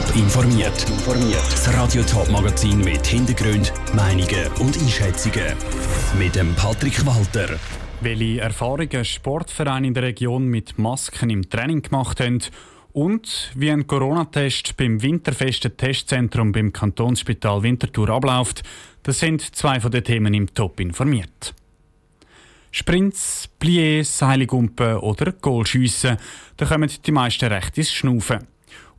Top informiert. Das Radio Top Magazin mit Hintergrund, Meinungen und Einschätzungen mit dem Patrick Walter. Welche Erfahrungen Sportvereine in der Region mit Masken im Training gemacht haben und wie ein Corona-Test beim winterfesten Testzentrum beim Kantonsspital Winterthur abläuft, das sind zwei von den Themen im Top informiert. Sprints, Pliés, Seilgumpen oder Goalschiessen, da kommen die meisten recht ins Schnaufen.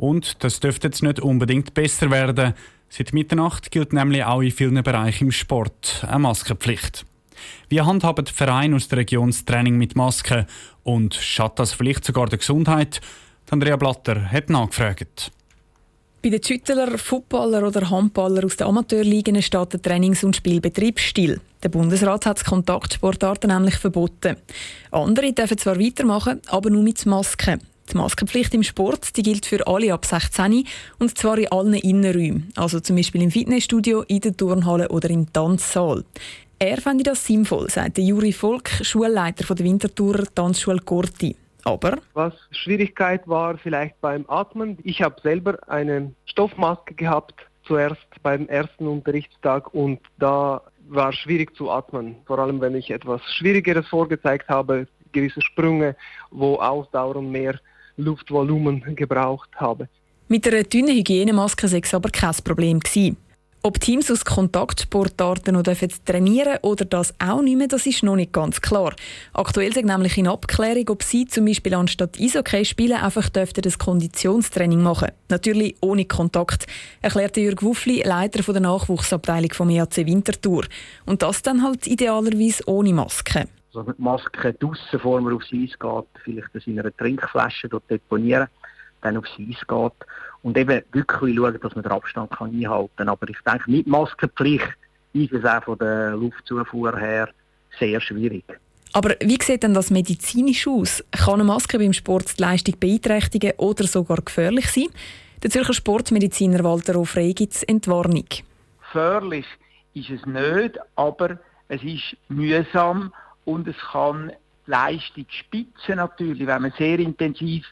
Und das dürfte jetzt nicht unbedingt besser werden. Seit Mitternacht gilt nämlich auch in vielen Bereichen im Sport eine Maskenpflicht. Wie handhaben die Vereine aus der Region das Training mit Masken und schadet das vielleicht sogar der Gesundheit? Andrea Blatter hat nachgefragt. Bei den Schüttler, Footballer oder Handballer aus den Amateurligen steht der Trainings- und Spielbetrieb still. Der Bundesrat hat Kontaktsportarten nämlich verboten. Andere dürfen zwar weitermachen, aber nur mit Masken. Die Maskenpflicht im Sport die gilt für alle ab 16 und zwar in allen Innenräumen, also zum Beispiel im Fitnessstudio, in der Turnhalle oder im Tanzsaal. Er fände das sinnvoll, sagt Juri Volk, Schulleiter der Winterthurer Tanzschule Corti. Aber was Schwierigkeit war vielleicht beim Atmen. Ich habe selber eine Stoffmaske gehabt zuerst beim ersten Unterrichtstag und da war schwierig zu atmen. Vor allem wenn ich etwas Schwierigeres vorgezeigt habe, gewisse Sprünge, wo Ausdauer mehr Luftvolumen gebraucht habe. Mit einer dünnen Hygienemaske sei es aber kein Problem gewesen. Ob Teams aus Kontaktsportarten noch trainieren oder das auch nicht mehr, das ist noch nicht ganz klar. Aktuell sind nämlich in Abklärung, ob sie zum Beispiel anstatt Eishockey spielen einfach dürften das Konditionstraining machen. Natürlich ohne Kontakt, erklärte Jürg Wuffli, Leiter der Nachwuchsabteilung vom EAC Winterthur. Und das dann halt idealerweise ohne Maske. Also mit Maske draussen, bevor man aufs Eis geht, vielleicht das in einer Trinkflasche dort deponieren, dann aufs Eis geht und eben wirklich schauen, dass man den Abstand kann einhalten kann. Aber ich denke, mit Maskenpflicht ist es auch von der Luftzufuhr her sehr schwierig. Aber wie sieht denn das medizinisch aus? Kann eine Maske beim Sport die Leistung beeinträchtigen oder sogar gefährlich sein? Der Zürcher Sportmediziner Walter Ofrey gibt es Entwarnung. Gefährlich ist es nicht, aber es ist mühsam und es kann die Leistung spitzen natürlich, wenn man sehr intensiv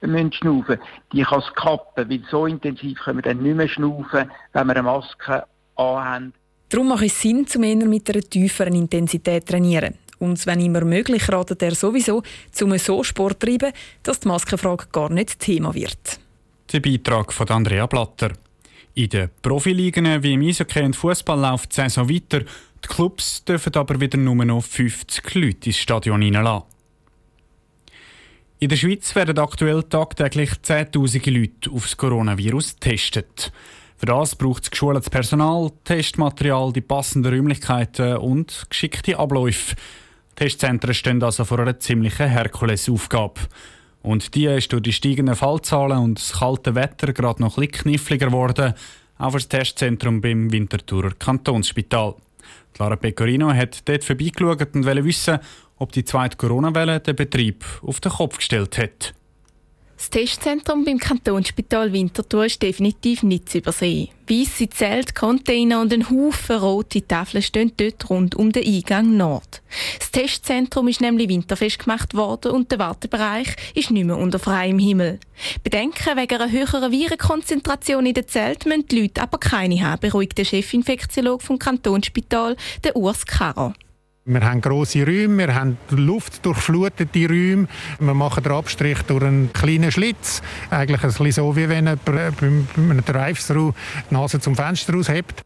müssen schnaufen die kann es kappen, weil so intensiv können wir dann nicht mehr schnaufen, wenn wir eine Maske anhaben. Darum macht es Sinn, zum eher mit einer tieferen Intensität trainieren. Und wenn immer möglich, ratet er sowieso, zum so Sport treiben, dass die Maskenfrage gar nicht Thema wird. Der Beitrag von Andrea Blatter. In den Profiligen wie im Eishockey und Fußball läuft die Saison weiter. Die Clubs dürfen aber wieder nur noch 50 Leute ins Stadion hineinlassen. In der Schweiz werden aktuell tagtäglich 10.000 Leute auf das Coronavirus getestet. Für das braucht es geschultes Personal, Testmaterial, die passenden Räumlichkeiten und geschickte Abläufe. Testzentren stehen also vor einer ziemlichen Herkulesaufgabe. Und die ist durch die steigenden Fallzahlen und das kalte Wetter gerade noch ein kniffliger geworden, auch für das Testzentrum beim Winterthurer Kantonsspital. Clara Pecorino hat dort vorbeigeschaut und wollte wissen, ob die zweite Corona-Welle den Betrieb auf den Kopf gestellt hat. Das Testzentrum beim Kantonsspital Winterthur ist definitiv nicht zu übersehen. Weisse Zelte, Container und ein Haufen rote Tafeln stehen dort rund um den Eingang Nord. Das Testzentrum ist nämlich winterfest gemacht worden und der Wartebereich ist nicht mehr unter freiem Himmel. Bedenken wegen einer höheren Virenkonzentration in den Zelten müssen die Leute aber keine haben, beruhigt der Chefinfektiologe vom Kantonsspital, der Urs Karrer. Wir haben grosse Räume, wir haben luftdurchflutete Räume. Wir machen den Abstrich durch einen kleinen Schlitz. Eigentlich ein bisschen so, wie wenn jemand bei einem Drive-Thru die Nase zum Fenster aushebt.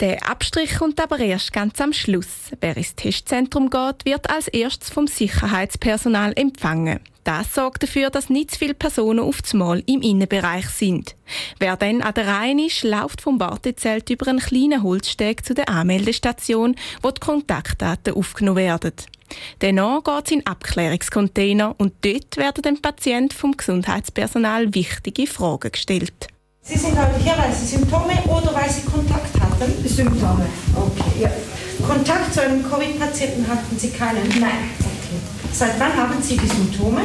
Der Abstrich kommt aber erst ganz am Schluss. Wer ins Testzentrum geht, wird als erstes vom Sicherheitspersonal empfangen. Das sorgt dafür, dass nicht zu viele Personen auf Mal im Innenbereich sind. Wer dann an der Reihe ist, läuft vom Wartezelt über einen kleinen Holzsteg zu der Anmeldestation, wo die Kontaktdaten aufgenommen werden. Danach geht es in Abklärungscontainer und dort werden dem Patient vom Gesundheitspersonal wichtige Fragen gestellt. Sie sind heute hier, weil Sie Symptome oder weil Sie Kontakt hatten? Symptome. Okay, ja. Kontakt zu einem Covid-Patienten hatten Sie keinen? Nein. Okay. Seit wann haben Sie die Symptome?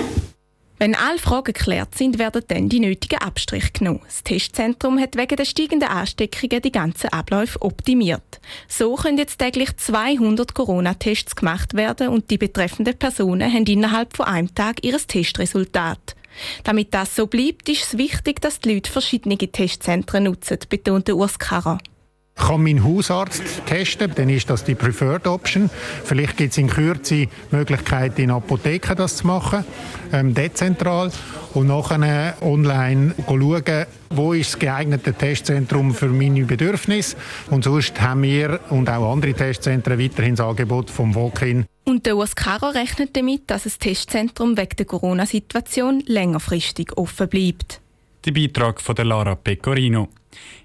Wenn alle Fragen geklärt sind, werden dann die nötigen Abstriche genommen. Das Testzentrum hat wegen der steigenden Ansteckungen die ganzen Abläufe optimiert. So können jetzt täglich 200 Corona-Tests gemacht werden und die betreffenden Personen haben innerhalb von einem Tag ihr Testresultat. Damit das so bleibt, ist es wichtig, dass die Leute verschiedene Testzentren nutzen, betonte Urs Karrer kann mein Hausarzt testen, dann ist das die Preferred Option. Vielleicht gibt es in Kürze Möglichkeiten in Apotheken das zu machen, ähm, dezentral und nachher online schauen, wo ist das geeignete Testzentrum für meine Bedürfnisse. Und sonst haben wir und auch andere Testzentren weiterhin das Angebot vom Walk-in. Und der US Caro rechnet damit, dass das Testzentrum wegen der Corona-Situation längerfristig offen bleibt. Der Beitrag von der Lara Pecorino.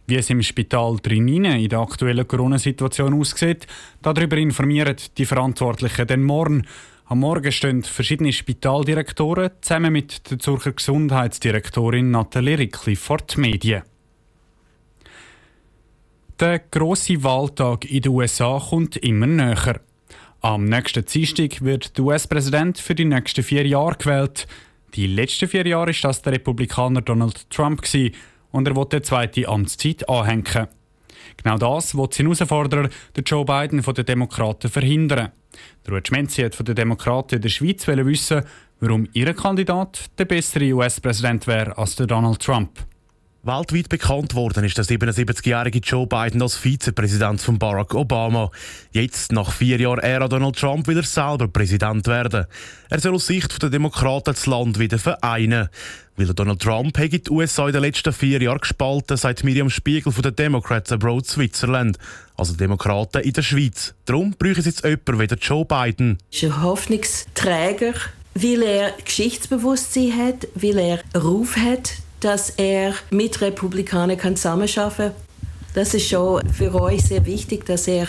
Wie es im Spital Trinine in der aktuellen Corona-Situation aussieht, darüber informieren die Verantwortlichen den morgen. Am Morgen stehen verschiedene Spitaldirektoren zusammen mit der Zürcher Gesundheitsdirektorin Nathalie Rickli vor die Medien. Der grosse Wahltag in den USA kommt immer näher. Am nächsten Dienstag wird der US-Präsident für die nächsten vier Jahre gewählt. Die letzten vier Jahre war das der Republikaner Donald Trump und er will die zweite Amtszeit anhängen. Genau das will sein Herausforderer, der Joe Biden von den Demokraten, verhindern. Der Ruud Schmenzi hat von den Demokraten in der Schweiz wissen, warum ihr Kandidat der bessere US-Präsident wäre als der Donald Trump. Weltweit bekannt worden ist der 77-jährige Joe Biden als Vizepräsident von Barack Obama. Jetzt, nach vier Jahren Ära Donald Trump, will er selber Präsident werden. Er soll aus Sicht der Demokraten das Land wieder vereinen. Weil Donald Trump hat die USA in den letzten vier Jahren gespalten, sagt Miriam Spiegel von den Democrats Abroad Switzerland, also Demokraten in der Schweiz. Darum brauchen sie jetzt jemanden wie Joe Biden. Er ist ein Hoffnungsträger, weil er Geschichtsbewusstsein hat, weil er Ruf hat, dass er mit Republikanern kann zusammenarbeiten kann. Das ist schon für euch sehr wichtig, dass er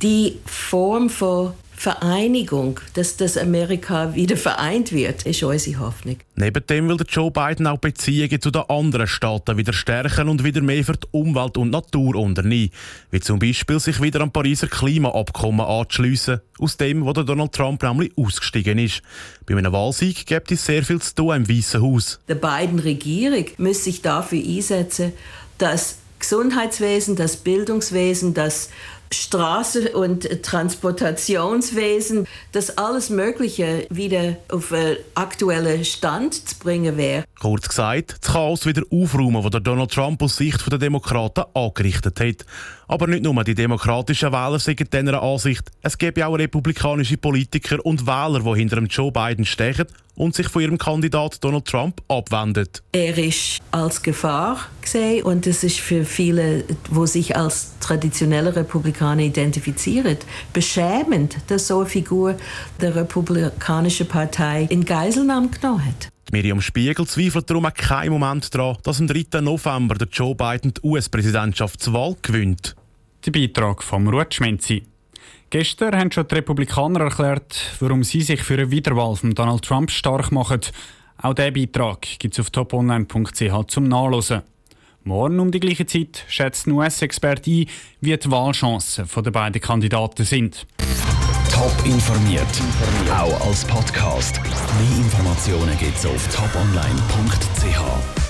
die Form von Vereinigung, dass das Amerika wieder vereint wird, ist unsere Hoffnung. Neben dem will Joe Biden auch Beziehungen zu den anderen Staaten wieder stärken und wieder mehr für die Umwelt und Natur unternehmen. Wie zum Beispiel sich wieder am Pariser Klimaabkommen anzuschliessen, aus dem, wo Donald Trump nämlich ausgestiegen ist. Bei einem Wahlsieg gibt es sehr viel zu tun im Weißen Haus. Die beiden Regierung muss sich dafür einsetzen, dass Gesundheitswesen, das Bildungswesen, das Straße- und Transportationswesen, das alles Mögliche wieder auf einen aktuellen Stand zu bringen wäre. Kurz gesagt, das Chaos wieder aufräumen, das Donald Trump aus Sicht der Demokraten angerichtet hat. Aber nicht nur die demokratischen Wähler sind dieser Ansicht. Es gibt auch republikanische Politiker und Wähler, die hinter Joe Biden stechen und sich von ihrem Kandidat Donald Trump abwenden. Er ist als Gefahr gesehen und es ist für viele, die sich als traditionelle Republikaner identifizieren, beschämend, dass so eine Figur der Republikanischen Partei in Geiselnahme genommen hat. Miriam Spiegel zweifelt darum keinen Moment daran, dass am 3. November der Joe Biden die US-Präsidentschaftswahl gewinnt. Der Beitrag vom Ruud Schmenzi. Gestern haben schon die Republikaner erklärt, warum sie sich für eine Wiederwahl von Donald Trump stark machen. Auch diesen Beitrag gibt es auf toponline.ch zum Nachlesen. Morgen um die gleiche Zeit schätzt ein US-Experte ein, wie die Wahlchancen der beiden Kandidaten sind. Top informiert, auch als Podcast. Mehr Informationen gibt es auf toponline.ch.